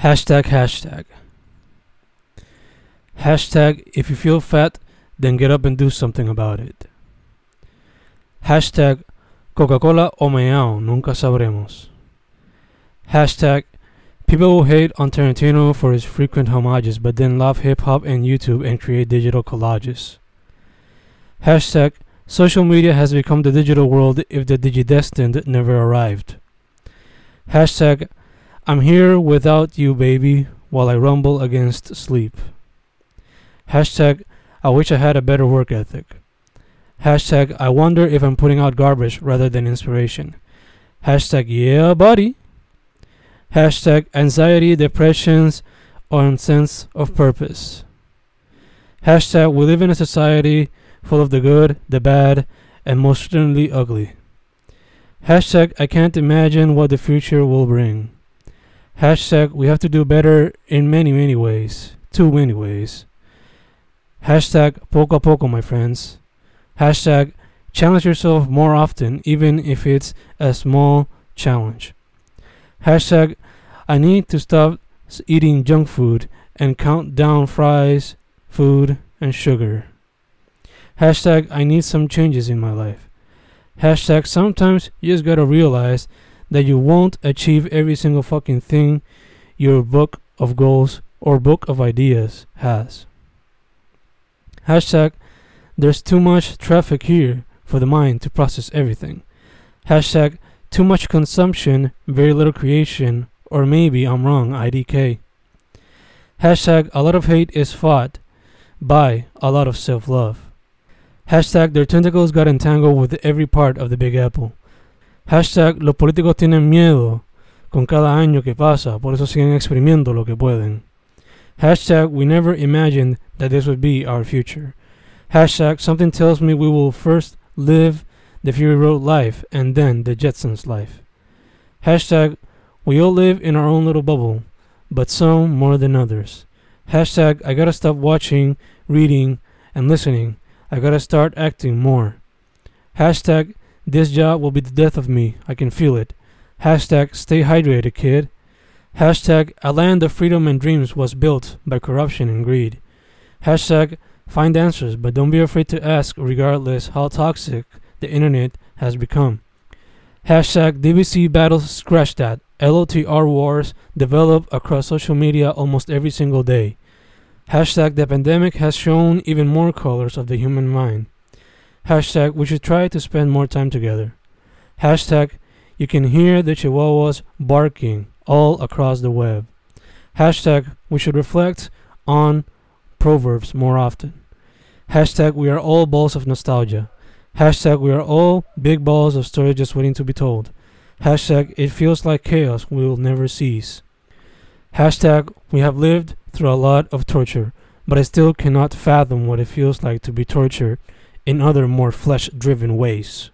Hashtag, hashtag. Hashtag, if you feel fat, then get up and do something about it. Hashtag, Coca-Cola o meao, nunca sabremos. Hashtag, people will hate on Tarantino for his frequent homages, but then love hip-hop and YouTube and create digital collages. Hashtag, social media has become the digital world if the digidestined never arrived. Hashtag, I'm here without you, baby, while I rumble against sleep. Hashtag, I wish I had a better work ethic. Hashtag, I wonder if I'm putting out garbage rather than inspiration. Hashtag, yeah, buddy. Hashtag, anxiety, depressions, or sense of purpose. Hashtag, we live in a society full of the good, the bad, and most certainly ugly. Hashtag, I can't imagine what the future will bring. Hashtag, we have to do better in many, many ways. Too many ways. Hashtag, poco a poco, my friends. Hashtag, challenge yourself more often, even if it's a small challenge. Hashtag, I need to stop eating junk food and count down fries, food, and sugar. Hashtag, I need some changes in my life. Hashtag, sometimes you just gotta realize that you won't achieve every single fucking thing your book of goals or book of ideas has. Hashtag, there's too much traffic here for the mind to process everything. Hashtag, too much consumption, very little creation, or maybe I'm wrong, IDK. Hashtag, a lot of hate is fought by a lot of self love. Hashtag, their tentacles got entangled with every part of the Big Apple. Hashtag, los políticos tienen miedo con cada año que pasa, por eso siguen exprimiendo lo que pueden. Hashtag, we never imagined that this would be our future. Hashtag, something tells me we will first live the Fury Road life and then the Jetsons life. Hashtag, we all live in our own little bubble, but some more than others. Hashtag, I gotta stop watching, reading, and listening. I gotta start acting more. Hashtag, this job will be the death of me. I can feel it. Hashtag, stay hydrated, kid. Hashtag, a land of freedom and dreams was built by corruption and greed. Hashtag, find answers, but don't be afraid to ask regardless how toxic the internet has become. Hashtag, DBC battles scratch that. LOTR wars develop across social media almost every single day. Hashtag, the pandemic has shown even more colors of the human mind. Hashtag, we should try to spend more time together. Hashtag, you can hear the chihuahuas barking all across the web. Hashtag, we should reflect on proverbs more often. Hashtag, we are all balls of nostalgia. Hashtag, we are all big balls of stories just waiting to be told. Hashtag, it feels like chaos will never cease. Hashtag, we have lived through a lot of torture, but I still cannot fathom what it feels like to be tortured in other more flesh driven ways.